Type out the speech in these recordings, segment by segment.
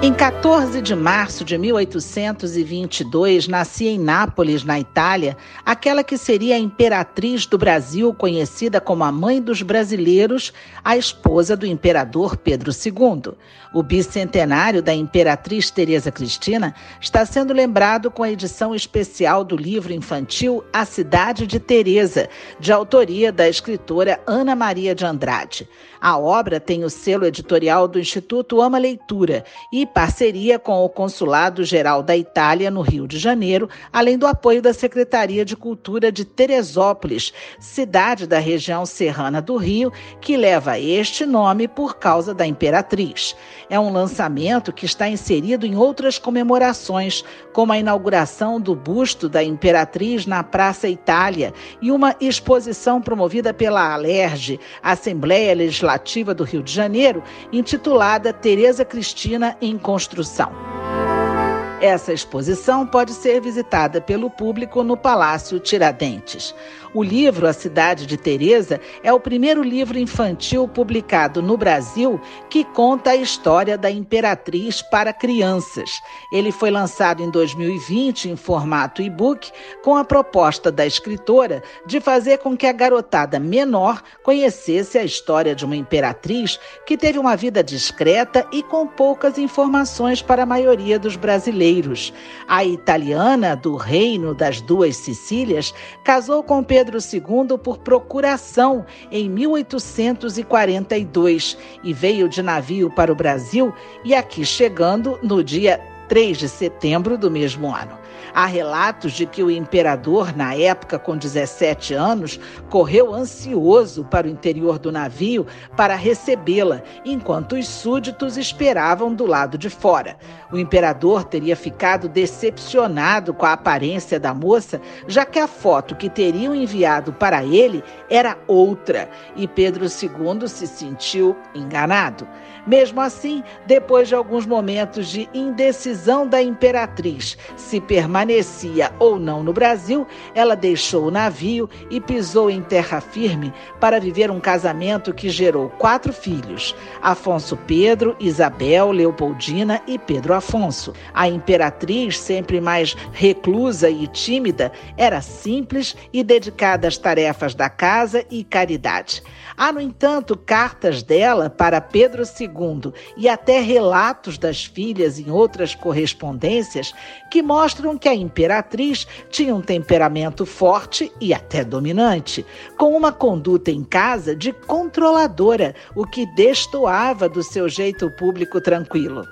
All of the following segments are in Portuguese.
Em 14 de março de 1822, nascia em Nápoles, na Itália, aquela que seria a imperatriz do Brasil, conhecida como a mãe dos brasileiros, a esposa do imperador Pedro II. O bicentenário da imperatriz Teresa Cristina está sendo lembrado com a edição especial do livro infantil A Cidade de Teresa, de autoria da escritora Ana Maria de Andrade. A obra tem o selo editorial do Instituto Ama Leitura e parceria com o Consulado Geral da Itália no Rio de Janeiro, além do apoio da Secretaria de Cultura de Teresópolis, cidade da região serrana do Rio, que leva este nome por causa da imperatriz. É um lançamento que está inserido em outras comemorações, como a inauguração do busto da imperatriz na Praça Itália e uma exposição promovida pela Alerj, Assembleia Legislativa do Rio de Janeiro, intitulada Tereza Cristina em construção. Essa exposição pode ser visitada pelo público no Palácio Tiradentes. O livro A Cidade de Teresa é o primeiro livro infantil publicado no Brasil que conta a história da imperatriz para crianças. Ele foi lançado em 2020 em formato e-book com a proposta da escritora de fazer com que a garotada menor conhecesse a história de uma imperatriz que teve uma vida discreta e com poucas informações para a maioria dos brasileiros. A italiana do Reino das Duas Sicílias casou com Pedro II por procuração em 1842 e veio de navio para o Brasil e aqui chegando no dia 3 de setembro do mesmo ano. Há relatos de que o imperador, na época com 17 anos, correu ansioso para o interior do navio para recebê-la, enquanto os súditos esperavam do lado de fora. O imperador teria ficado decepcionado com a aparência da moça, já que a foto que teriam enviado para ele era outra, e Pedro II se sentiu enganado. Mesmo assim, depois de alguns momentos de indecisão da imperatriz se permanecia ou não no Brasil, ela deixou o navio e pisou em terra firme para viver um casamento que gerou quatro filhos: Afonso Pedro, Isabel, Leopoldina e Pedro Afonso. A imperatriz, sempre mais reclusa e tímida, era simples e dedicada às tarefas da casa e caridade. Há, no entanto, cartas dela para Pedro II e até relatos das filhas em outras correspondências que mostram que a imperatriz tinha um temperamento forte e até dominante, com uma conduta em casa de controladora, o que destoava do seu jeito público tranquilo.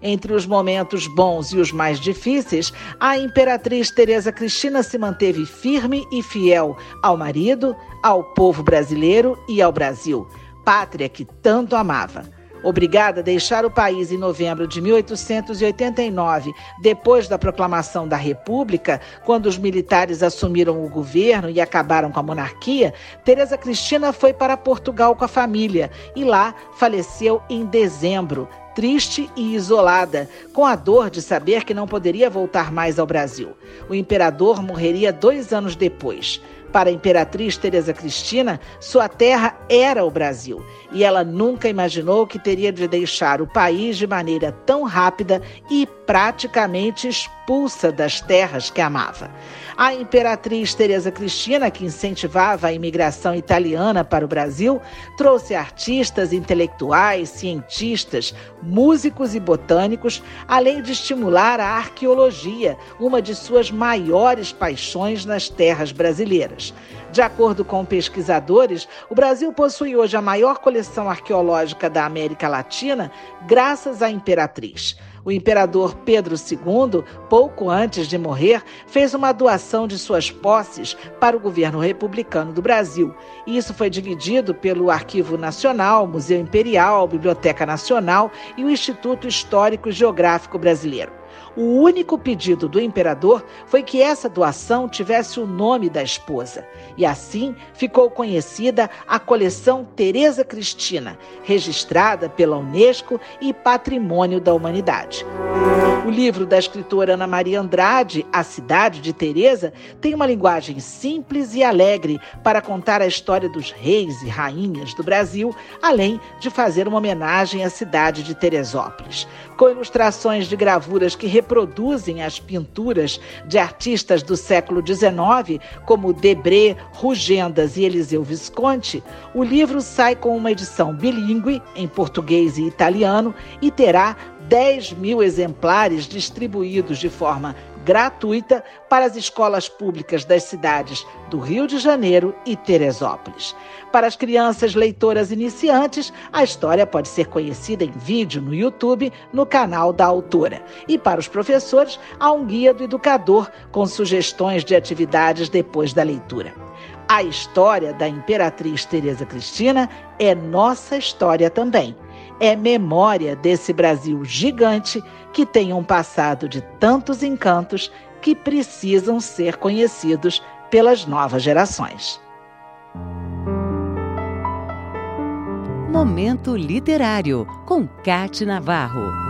Entre os momentos bons e os mais difíceis, a imperatriz Teresa Cristina se manteve firme e fiel ao marido, ao povo brasileiro e ao Brasil, pátria que tanto amava. Obrigada a deixar o país em novembro de 1889, depois da proclamação da República, quando os militares assumiram o governo e acabaram com a monarquia, Teresa Cristina foi para Portugal com a família e lá faleceu em dezembro, triste e isolada, com a dor de saber que não poderia voltar mais ao Brasil. O imperador morreria dois anos depois. Para a imperatriz Teresa Cristina, sua terra era o Brasil e ela nunca imaginou que teria de deixar o país de maneira tão rápida e praticamente expulsa das terras que amava. A imperatriz Teresa Cristina, que incentivava a imigração italiana para o Brasil, trouxe artistas, intelectuais, cientistas, músicos e botânicos, além de estimular a arqueologia, uma de suas maiores paixões nas terras brasileiras. De acordo com pesquisadores, o Brasil possui hoje a maior coleção arqueológica da América Latina, graças à imperatriz. O imperador Pedro II, pouco antes de morrer, fez uma doação de suas posses para o governo republicano do Brasil. Isso foi dividido pelo Arquivo Nacional, Museu Imperial, Biblioteca Nacional e o Instituto Histórico e Geográfico Brasileiro. O único pedido do imperador foi que essa doação tivesse o nome da esposa. E assim ficou conhecida a coleção Teresa Cristina, registrada pela Unesco e Patrimônio da Humanidade. O livro da escritora Ana Maria Andrade, A Cidade de Teresa, tem uma linguagem simples e alegre para contar a história dos reis e rainhas do Brasil, além de fazer uma homenagem à cidade de Teresópolis. Com ilustrações de gravuras que reproduzem as pinturas de artistas do século XIX, como Debré, Rugendas e Eliseu Visconti, o livro sai com uma edição bilíngue, em português e italiano, e terá 10 mil exemplares distribuídos de forma gratuita para as escolas públicas das cidades do Rio de Janeiro e Teresópolis. Para as crianças leitoras iniciantes, a história pode ser conhecida em vídeo no YouTube, no canal da autora. E para os professores, há um guia do educador com sugestões de atividades depois da leitura. A história da Imperatriz Teresa Cristina é nossa história também é memória desse Brasil gigante que tem um passado de tantos encantos que precisam ser conhecidos pelas novas gerações. Momento Literário, com Cate Navarro.